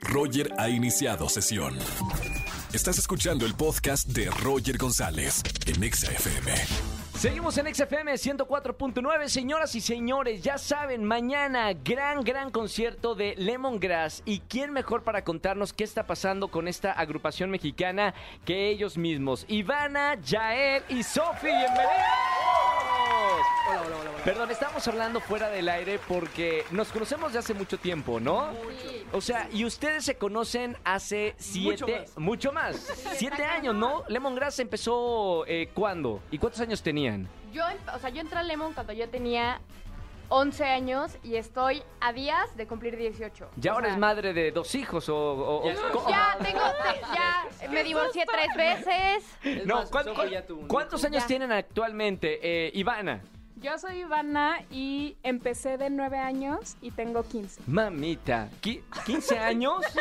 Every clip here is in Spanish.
Roger ha iniciado sesión. Estás escuchando el podcast de Roger González en Exa FM. Seguimos en XFM 104.9, señoras y señores, ya saben, mañana gran, gran concierto de Lemongrass. ¿Y quién mejor para contarnos qué está pasando con esta agrupación mexicana que ellos mismos? Ivana, Jael y Sofi, bienvenidos. Hola, hola, hola, hola. Perdón, estamos hablando fuera del aire porque nos conocemos de hace mucho tiempo, ¿no? O sea, y ustedes se conocen hace siete, mucho más, siete años, ¿no? Lemongrass empezó eh, ¿cuándo? ¿Y cuántos años tenían? Yo, em- o sea, yo entré a Lemon cuando yo tenía 11 años y estoy a días de cumplir 18. Ya O ahora sea, es madre de dos hijos o... o- Ya Ya tengo, te- ya me divorcié tres veces. Es No, más, ¿cuán- Sofi cuán- ya tuvo un ¿cuántos años Ya. tienen actualmente, eh, Ivana? Yo soy Ivana y empecé de 9 años y tengo 15. Mamita, ¿qui- ¿15 años?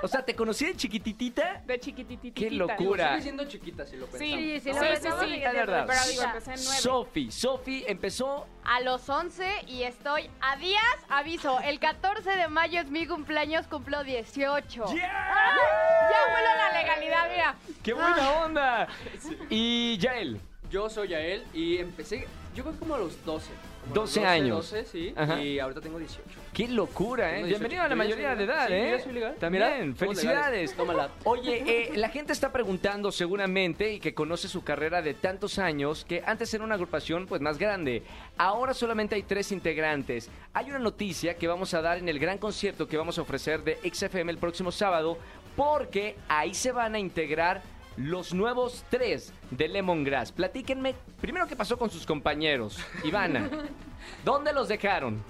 O sea, ¿te conocí de chiquititita? De chiquititita. Qué Digo, locura. sigue siendo chiquita si lo pensamos. Sí, Sí, sí, ¿no? sí, sí, sí. que es verdad. pero Digo, empecé en 9. Sofi, Sofi empezó... a los 11 y estoy a días, aviso, el 14 de mayo es mi cumpleaños, cumplo 18. Ya vuelo la legalidad, mira. ¡Qué buena onda! Y Yael, Yo soy Yael y empecé, yo creo que como a los 12. como a los 12 años. 12, sí. Ajá. Y ahorita tengo 18. qué locura, ¿eh? Bienvenido 18. a la mayoría de edad. Sí, ¿eh? soy legal. También, Mira, felicidades. Tómala. Oye, eh, la gente está preguntando seguramente y que conoce su carrera de tantos años que antes era una agrupación pues más grande. Ahora solamente hay tres integrantes. Hay una noticia que vamos a dar en el gran concierto que vamos a ofrecer de XFM el próximo sábado porque ahí se van a integrar los nuevos tres de Lemongrass. Platíquenme primero qué pasó con sus compañeros. Ivana, ¿dónde los dejaron?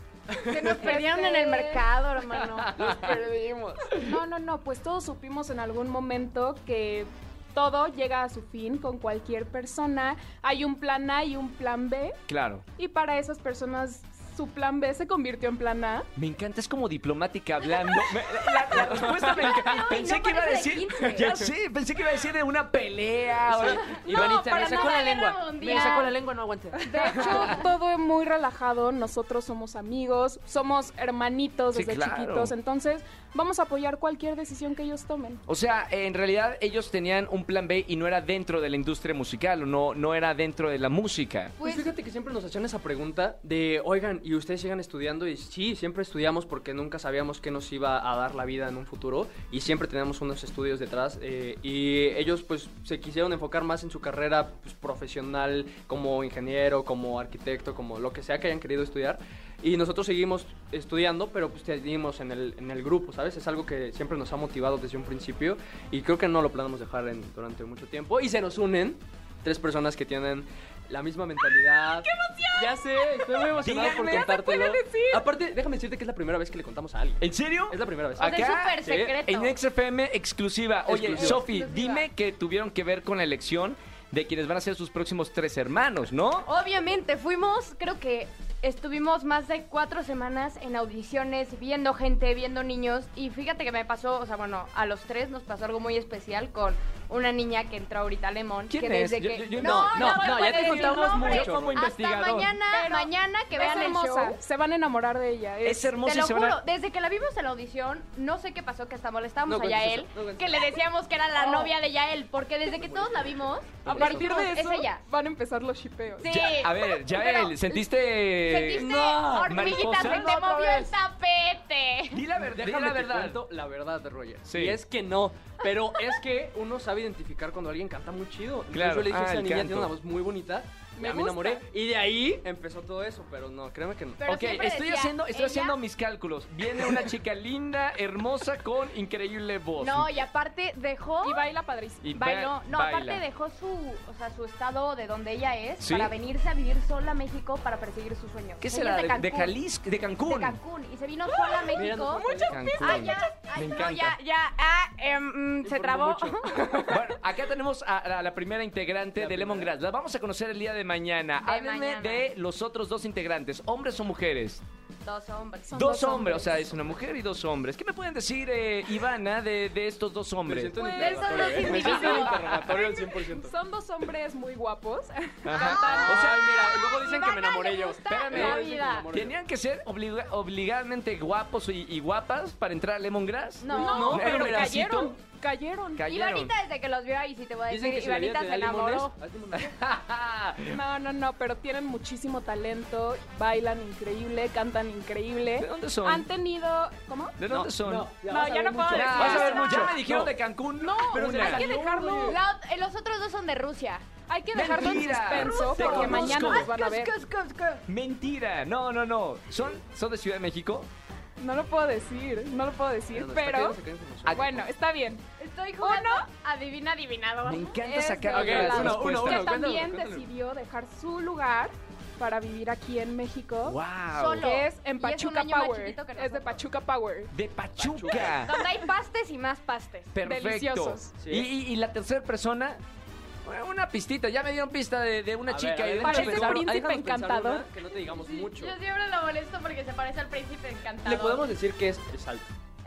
Se nos perdieron en el mercado, hermano. Perdimos. No, no, no, pues todos supimos en algún momento que todo llega a su fin con cualquier persona. Hay un plan A y un plan B. Claro. Y para esas personas, su plan B se convirtió en plan A. Me encanta, es como diplomática hablando. La, la respuesta me encanta. Pensé no que iba a de decir. 15. Ya sé, pensé que iba a decir de una pelea. o- Ivanita, para me sacó la lengua. Me sacó la lengua, no aguante. De hecho, todo es muy relajado. Nosotros somos amigos, somos hermanitos Sí, desde claro. chiquitos. Entonces, vamos a apoyar cualquier decisión que ellos tomen. O sea, en realidad ellos tenían un plan B y no era dentro de la industria musical, o no, no era dentro de la música. Pues, Pues- fíjate que siempre nos hacían esa pregunta de, oigan, ¿y ustedes sigan estudiando? Y sí, siempre estudiamos porque nunca sabíamos qué nos iba a dar la vida en un futuro y siempre teníamos unos estudios detrás eh, y ellos pues se quisieron enfocar más en su carrera pues, profesional como ingeniero, como arquitecto, como lo que sea que hayan querido estudiar y nosotros seguimos estudiando, pero pues seguimos en el, en el grupo, ¿sabes? Es algo que siempre nos ha motivado desde un principio y creo que no lo planeamos dejar en- durante mucho tiempo y se nos unen tres personas que tienen la misma mentalidad. ¡Qué emoción! Ya sé, estoy muy emocionado por Díganme. contártelo. Aparte, déjame decirte que es la primera vez que le contamos a alguien. ¿En serio? Es la primera vez. O sea, es Acá, súper sí, secreto. En XFM exclusiva. Oye, Exclusiva. Sofi, Exclusiva. dime que tuvieron que ver con la elección de quienes van a ser sus próximos tres hermanos, ¿no? Obviamente, fuimos, creo que estuvimos más de cuatro semanas en audiciones, viendo gente, viendo niños. Y fíjate que me pasó, o sea, bueno, a los tres nos pasó algo muy especial con una niña que entró ahorita a Lemon. ¿Quién que es? desde que... yo- yo- no, no, no, ya te contamos mucho. Yo como Hasta investigador. mañana, Pero mañana que vean es el hermosa. show. Se van a enamorar de ella. Es hermoso Te y lo se van a- juro, desde que la vimos en la audición, no sé qué pasó, que hasta molestábamos No a cuentes Yael, eso, no cuentes que le decíamos que era la Oh. novia de Yael, porque desde que todos la vimos, A partir de es eso, ella. van a empezar los shipeos. Sí. Ya- a ver, Yael, Pero- ¿sentiste. Sentiste No, hormiguitas, se mariposas? te Otra movió el vez. tapete. Di la verdad, Déjame la te verdad. cuento la verdad, Roger. Sí. Y es que no. Pero es que uno sabe identificar cuando alguien canta muy chido. Entonces Claro. Yo le dije Ah, a esa niña, canto. tiene una voz muy bonita. Me me enamoré. Y de ahí empezó todo eso. Pero no, créeme que no. Pero ok, estoy decía, haciendo, estoy ella- haciendo mis cálculos. Viene una chica linda, hermosa, con increíble voz. No, y aparte dejó... Y baila padrísimo. Y Bailó, ba- no, baila. aparte dejó su, o sea, su estado de donde ella es ¿Sí? para venirse a vivir sola a México para perseguir sus sueños. ¿Qué será? es ¿De, de de Cancún. Jalisco? ¿De Cancún? De Cancún. Y se vino sola a México. no- Cancún. Ah, ya. Ay, Me no, encanta. ya, ya. Ah, em, mm, se trabó. Bueno, acá tenemos a, a la primera integrante de. Lemongrass. La vamos a conocer el día de mañana. De Háblenme mañana. de los otros dos integrantes, hombres o mujeres. Dos hombres. Son dos dos hombres, o sea, es una mujer y dos hombres. ¿Qué me pueden decir, eh, Ivana, de, de estos dos hombres? Pues, interrogatorio, son los. Me siento en individuos. interrogatorio al 100%. Son dos hombres muy guapos. Ajá. O sea, mira, luego dicen que me enamoré yo. Espérame. ¿Tenían que ser obliga- obligadamente guapos y, y guapas para entrar a Lemongrass? No, No, ¿Era pero pedacito? cayeron, cayeron. Cayeron. Ivanita desde que los vio ahí, sí te voy a Dicen decir, que si la vida Ivanita te se limones, enamoró. haz limones. No, no, no, pero tienen muchísimo talento, bailan increíble, cantan increíble. ¿De dónde son? Han tenido, ¿cómo? ¿De dónde son? no, No, vas a ya ver no puedo mucho. decir. Vas a ver mucho. Ya me no. dijeron de Cancún. No, Pero Una. hay que dejarlo. La ot- eh, los otros dos son de Rusia. hay que dejarlo en Mentira. suspenso Te porque conozco. mañana los van a ver. Cus, cus, cus. Mentira. No, no, no. ¿Son, ¿Son de Ciudad de México? No lo puedo decir, no lo puedo decir, pero bueno, está bien. Estoy jugando adivina adivinador. Me encanta sacar la- uno, uno, respuestas. que uno. también cuéntalo, decidió dejar su lugar para vivir aquí en México. Wow. Solo. Que es en es Pachuca Power. Es de. Pachuca Power. De Pachuca. Donde hay pastes y más pastes. Perfecto. Deliciosos. Sí. Y, y- y la tercera persona, una pistita. Ya me dieron pista de, de una A chica ver, y de un Parece chico. pensar- príncipe déjanos pensar encantador. una Que no te digamos Sí, mucho. Yo siempre lo molesto porque se parece al príncipe encantador. Le podemos decir que es,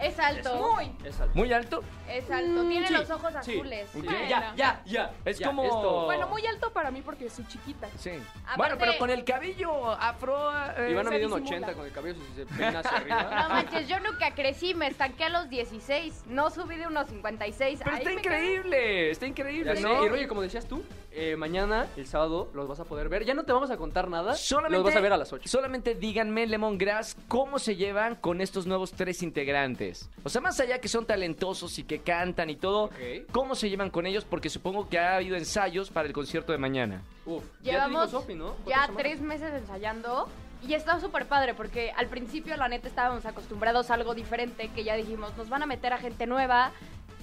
es alto. Es alto. Muy. Es alto. Muy alto. Es alto. Mm, Tiene sí, los ojos sí. azules. Bueno. Ya, ya, ya. Es ya, como- esto. Bueno, muy alto para mí porque soy chiquita. Sí. Aparte- Bueno, pero con el cabello afro. eh, Ivana se mide un disimula. 80 con el cabello si se peina hacia No arriba. manches, yo nunca crecí, me estanqué a los 16. No subí de unos 56. Pero Ahí está quedé. increíble, está Ya increíble, sé. ¿no? Y Roger, como decías tú, eh, mañana, el sábado, los vas a poder ver. Ya no te vamos a contar nada. Solamente, los vas a ver a las 8. Solamente díganme, Lemongrass, cómo se llevan con estos nuevos tres integrantes. O sea, más allá que son talentosos y que cantan y todo. ¿cómo se llevan con ellos? Porque supongo que ha habido ensayos para el concierto de mañana. Uf, Llevamos ya ¿no? ya ¿Cuántas tres meses ensayando y está súper padre porque al principio la neta estábamos acostumbrados a algo diferente que ya dijimos, nos van a meter a gente nueva,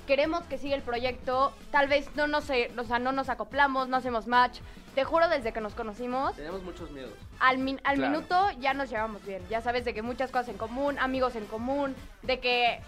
queremos que siga el proyecto, tal vez no nos, eh, o sea, no nos acoplamos, no hacemos match. Te juro, desde que nos conocimos, Teníamos muchos miedos. al, min- al Claro. minuto ya nos llevamos bien. Ya sabes de que muchas cosas en común, amigos en común, de que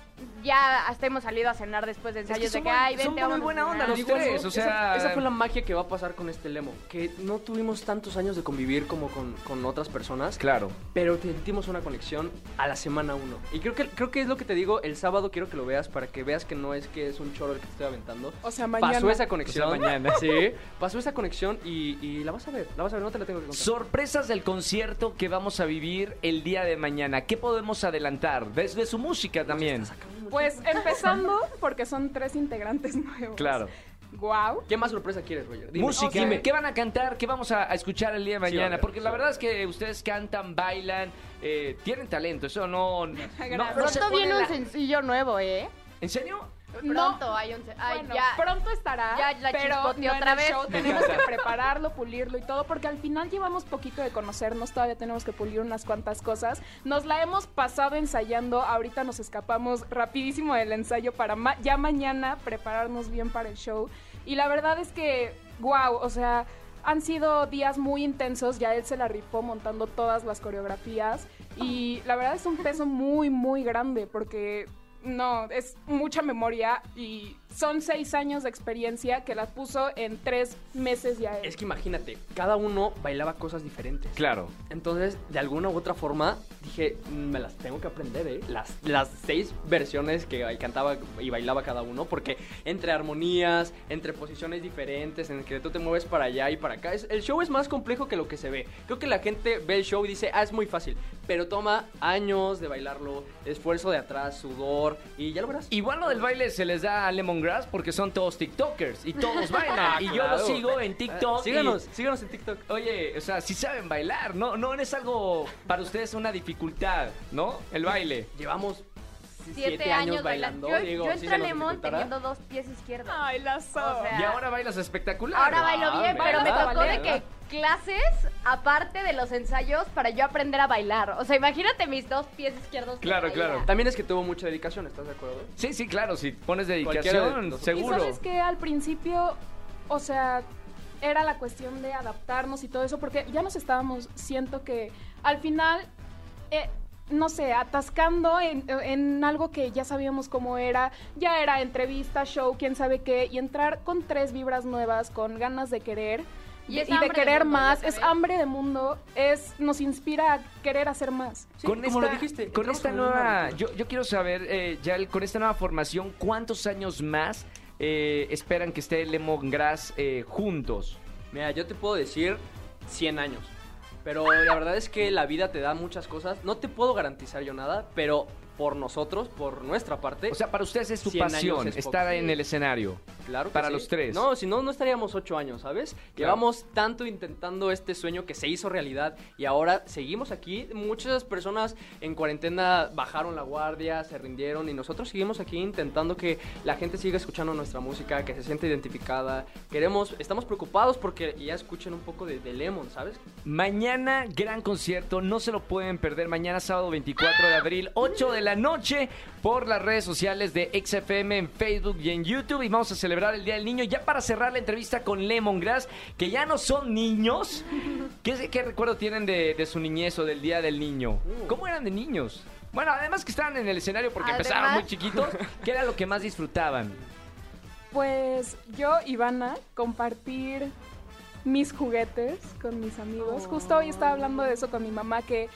ya hasta hemos salido a cenar después de Es que ensayos de que, ay, son vente, muy vamos a buena onda cenar". los tres, eso- o sea- Esa, esa fue la magia que va a pasar con este Lemon. Que no tuvimos tantos años de convivir como con, con otras personas. Claro. Pero sentimos una conexión a la semana uno. Y creo que, creo que es lo que te digo, el sábado quiero que lo veas para que veas que no es que es un choro el que te estoy aventando. O sea, mañana. Pasó esa conexión. O sea, mañana. Sí, pasó esa conexión y, y la vas a ver, la vas a ver, no te la tengo que contar. Sorpresas del concierto que vamos a vivir el día de mañana. ¿Qué podemos adelantar? Desde su música también. Pues empezando, porque son tres integrantes nuevos. Claro. Wow. ¿Qué más sorpresa quieres, Roger? Dime. Música. Dime, ¿qué van a cantar? ¿Qué vamos a, a escuchar el día de Sí, mañana? Porque sí, la verdad es que ustedes cantan, bailan, eh, tienen talento. Eso no. no, no Pronto viene un sencillo nuevo, ¿eh? ¿En serio? Pronto hay un... Ay, Bueno, ya. pronto estará, ya la pero no otra vez. show. Tenemos que prepararlo, pulirlo y todo, porque al final llevamos poquito de conocernos, todavía tenemos que pulir unas cuantas cosas. Nos la hemos pasado ensayando, ahorita nos escapamos rapidísimo del ensayo para ma- ya mañana prepararnos bien para el show. Y la verdad es que, wow, o sea, han sido días muy intensos, ya él se la rifó montando todas las coreografías y la verdad es un peso muy, muy grande porque no, es mucha memoria y son seis años de experiencia que la puso en tres meses ya. Es que imagínate, cada uno bailaba cosas diferentes. Claro. Entonces, de alguna u otra forma, dije, "Mm, me las tengo que aprender, ¿eh? Las, las seis versiones que cantaba y bailaba cada uno, porque entre armonías, entre posiciones diferentes, en el que tú te mueves para allá y para acá, es- el show es más complejo que lo que se ve. Creo que la gente ve el show y dice, ah, es muy fácil, pero toma años de bailarlo, esfuerzo de atrás, sudor, y ya lo verás. Igual lo del baile se les da a Lemongrass porque son todos TikTokers y todos bailan. y yo los sigo en TikTok. Ah, y- síganos, síganos en TikTok. Oye, o sea, si saben bailar, no, no es algo para ustedes una dificultad, ¿no? El baile. Llevamos Siete, años bailando. Yo, digo, yo sí entré Lemon dificultará. teniendo dos pies izquierdos. Ay, la so. O sea, Y ahora bailas espectacular. Ahora bailo Ah, bien, pero me ¿verdad? tocó de que clases aparte de los ensayos para yo aprender a bailar. O sea, imagínate mis dos pies izquierdos. Claro, claro. También es que tuvo mucha dedicación, ¿estás de acuerdo? Sí, sí, claro, si pones Cualquiera de dedicación, los- Y seguro. sabes que al principio, o sea, era la cuestión de adaptarnos y todo eso, porque ya nos estábamos, siento que al final, eh, no sé, atascando en, en algo que ya sabíamos cómo era, ya era entrevista, show, quién sabe qué, y entrar con tres vibras nuevas, con ganas de querer. Y de- es y de hambre de querer mundo, más, ya es hambre de mundo, es nos inspira a querer hacer más. Sí, con como esta, lo dijiste, con esta nueva, yo, yo quiero saber, eh, Yael, con esta nueva formación, ¿cuántos años más eh, esperan que esté Lemongrass eh, juntos? Mira, yo te puedo decir 100 años. Pero la verdad es que la vida te da muchas cosas. No te puedo garantizar yo nada, pero por nosotros, por nuestra parte. O sea, para ustedes es su 100 años pasión es estar en el escenario. Claro que para sí. los tres. No, si no, no estaríamos ocho años, ¿sabes? Llevamos tanto intentando este sueño que se hizo realidad y ahora seguimos aquí. Muchas personas en cuarentena bajaron la guardia, se rindieron y nosotros seguimos aquí intentando que la gente siga escuchando nuestra música, que se sienta identificada. Queremos, estamos preocupados porque ya escuchen un poco de, de Lemon, ¿sabes? Mañana, gran concierto, no se lo pueden perder. Mañana, sábado 24 de abril, 8 de la noche, por las redes sociales de XFM en Facebook y en YouTube. Y vamos a celebrar el Día del Niño. Ya para cerrar la entrevista con Lemongrass, que ya no son niños. ¿Qué, qué recuerdo tienen de, de su niñez o del Día del Niño? Uh. ¿Cómo eran de niños? Bueno, además que estaban en el escenario porque empezaron Además- muy chiquitos. ¿Qué era lo que más disfrutaban? Pues yo, Ivana, compartir mis juguetes con mis amigos. Justo hoy estaba hablando de eso con mi mamá, que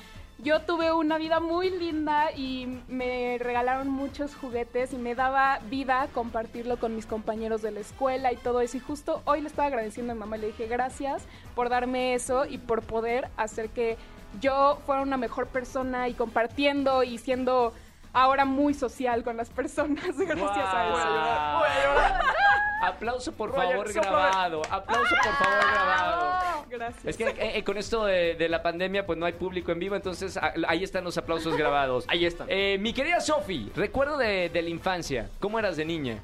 yo tuve una vida muy linda y me regalaron muchos juguetes y me daba vida compartirlo con mis compañeros de la escuela y todo eso. Y justo hoy le estaba agradeciendo a mi mamá, le dije gracias por darme eso y por poder hacer que yo fuera una mejor persona y compartiendo y siendo ahora muy social con las personas gracias a eso. Aplauso por Roger, favor grabado. Aplauso por favor grabado. Gracias. Es que eh, eh, con esto de, de la pandemia pues no hay público en vivo, entonces a- ahí están los aplausos grabados. Ahí están. Eh, mi querida Sofi, recuerdo de, de la infancia, ¿cómo eras de niña?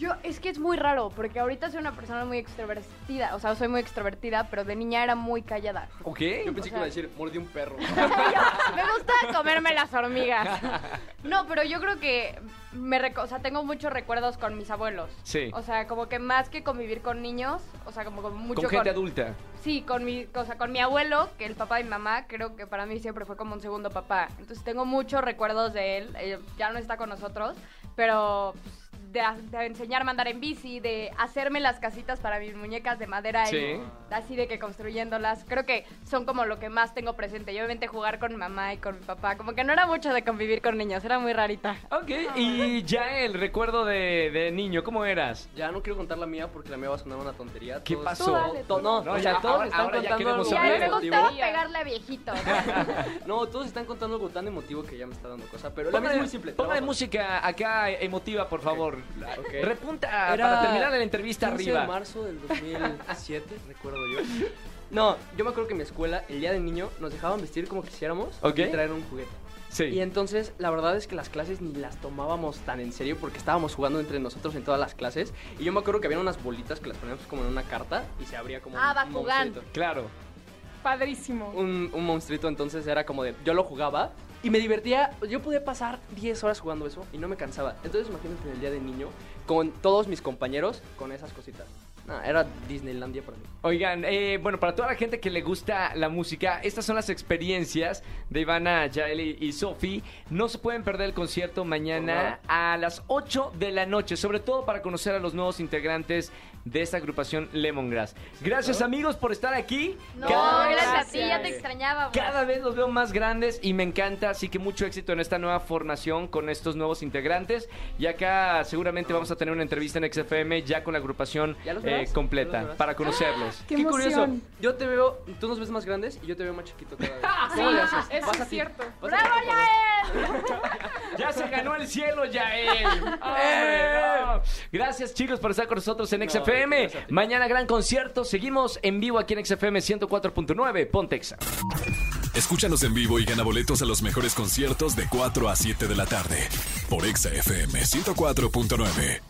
Yo, es que es muy raro, porque ahorita soy una persona muy extrovertida, o sea, soy muy extrovertida, pero de niña era muy callada. ¿Ok? Yo pensé o que iba a decir, mordí un perro. me gusta comerme las hormigas. No, pero yo creo que me reco- o sea, tengo muchos recuerdos con mis abuelos. Sí. O sea, como que más que convivir con niños, o sea, como con mucho Con gente adulta. Sí, con mi, o sea, con mi abuelo, que el papá de mi mamá, creo que para mí siempre fue como un segundo papá. Entonces tengo muchos recuerdos de él. eh, ya no está con nosotros, pero pues, de, de enseñarme a andar en bici, de hacerme las casitas para mis muñecas de madera Sí. y así de que construyéndolas. Creo que son como lo que más tengo presente. Y obviamente jugar con mamá y con mi papá. Como que no era mucho de convivir con niños, era muy rarita. Ok, y ya el recuerdo de, de niño, ¿cómo eras? Ya no quiero contar la mía porque la mía va a sonar una tontería. ¿Qué Todos- pasó? Dale, to- no, No, o ya, sea, todos ahora- están ahora ya contando queremos algo Y a saber. mí me pegarle a viejitos. No, todos están contando algo tan emotivo que ya me está dando cosa. Pero la mía es muy simple. póngale trabajo. música acá emotiva, por favor. Ok. Repunta Era para terminar la entrevista 15 arriba. de marzo del 2007, recuerdo yo. No, yo me acuerdo que en mi escuela, el día del niño, nos dejaban vestir como quisiéramos Ok. y traer un juguete. Sí. Y entonces, la verdad es que las clases ni las tomábamos tan en serio porque estábamos jugando entre nosotros en todas las clases. Y yo me acuerdo que había unas bolitas que las poníamos como en una carta y se abría como Ah, un, un monstruito. Claro. Padrísimo. Un, un monstruito, entonces era como de. Yo lo jugaba y me divertía. Yo podía pasar 10 horas jugando eso y no me cansaba. Entonces, imagínate en el día de niño con todos mis compañeros con esas cositas. No, era Disneylandia para mí. Oigan, eh, bueno, para toda la gente que le gusta la música, estas son las experiencias de Ivana, Yael y, Sofi. No se pueden perder el concierto mañana a las 8 de la noche, sobre todo para conocer a los nuevos integrantes de esta agrupación Lemongrass. Gracias amigos por estar aquí. No, Cada gracias a ti, ya te extrañaba. güey. Cada vez los veo más grandes y me encanta, así que mucho éxito en esta nueva formación con estos nuevos integrantes. Y acá seguramente vamos a tener una entrevista en XFM ya con la agrupación ¿Ya los eh, completa para conocerlos. Qué curioso. emoción. Yo te veo, tú nos ves más grandes y yo te veo más chiquito cada vez. Sí, ¿Cómo le haces? eso Vas es cierto. Vas ¡Bravo, ti, por favor. Yael! Ya se ganó el cielo, Yael. ¡Hombre, no! Gracias, chicos, por estar con nosotros en XFM. gracias a ti. Mañana gran concierto. Seguimos en vivo aquí en XFM 104.9. Pontexa. Escúchanos en vivo y gana boletos a los mejores conciertos de 4 a 7 de la tarde por Exa FM 104.9.